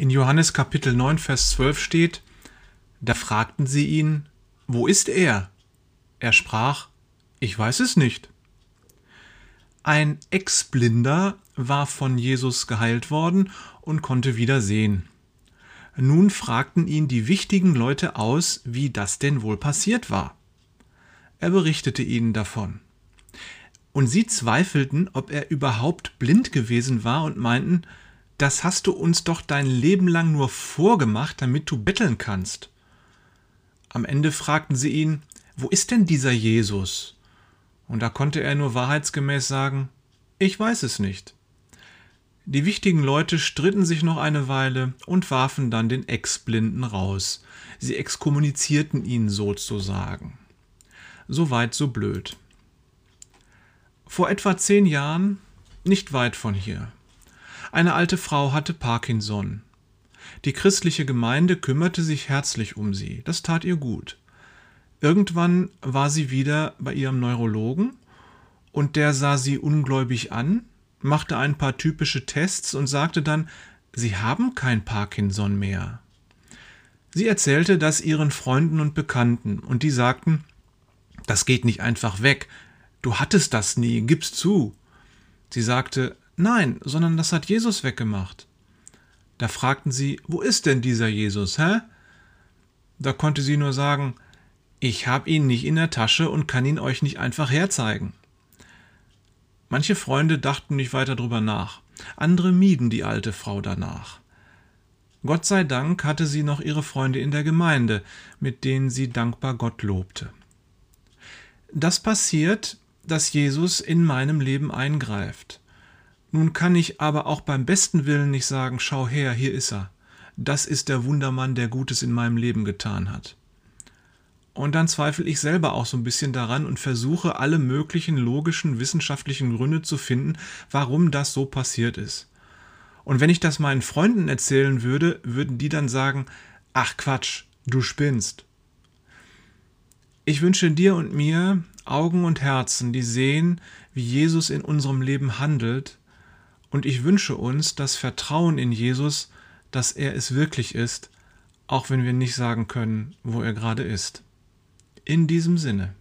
In Johannes Kapitel 9, Vers 12 steht, da fragten sie ihn, wo ist er? Er sprach, ich weiß es nicht. Ein Ex-Blinder war von Jesus geheilt worden und konnte wieder sehen. Nun fragten ihn die wichtigen Leute aus, wie das denn wohl passiert war. Er berichtete ihnen davon. Und sie zweifelten, ob er überhaupt blind gewesen war und meinten, das hast du uns doch dein Leben lang nur vorgemacht, damit du betteln kannst. Am Ende fragten sie ihn, wo ist denn dieser Jesus? Und da konnte er nur wahrheitsgemäß sagen, ich weiß es nicht. Die wichtigen Leute stritten sich noch eine Weile und warfen dann den Ex-Blinden raus. Sie exkommunizierten ihn sozusagen. So weit, so blöd. Vor etwa zehn Jahren, nicht weit von hier, eine alte Frau hatte Parkinson. Die christliche Gemeinde kümmerte sich herzlich um sie, das tat ihr gut. Irgendwann war sie wieder bei ihrem Neurologen und der sah sie ungläubig an, machte ein paar typische Tests und sagte dann, Sie haben kein Parkinson mehr. Sie erzählte das ihren Freunden und Bekannten, und die sagten, das geht nicht einfach weg, du hattest das nie, gib's zu. Sie sagte, nein, sondern das hat Jesus weggemacht. Da fragten sie, wo ist denn dieser Jesus, hä? Da konnte sie nur sagen, ich hab ihn nicht in der Tasche und kann ihn euch nicht einfach herzeigen. Manche Freunde dachten nicht weiter drüber nach, andere mieden die alte Frau danach. Gott sei Dank hatte sie noch ihre Freunde in der Gemeinde, mit denen sie dankbar Gott lobte. Das passiert, dass Jesus in meinem Leben eingreift. Nun kann ich aber auch beim besten Willen nicht sagen, schau her, hier ist er. Das ist der Wundermann, der Gutes in meinem Leben getan hat. Und dann zweifle ich selber auch so ein bisschen daran und versuche alle möglichen logischen, wissenschaftlichen Gründe zu finden, warum das so passiert ist. Und wenn ich das meinen Freunden erzählen würde, würden die dann sagen, ach Quatsch, du spinnst. Ich wünsche dir und mir Augen und Herzen, die sehen, wie Jesus in unserem Leben handelt, und ich wünsche uns das Vertrauen in Jesus, dass er es wirklich ist, auch wenn wir nicht sagen können, wo er gerade ist. In diesem Sinne.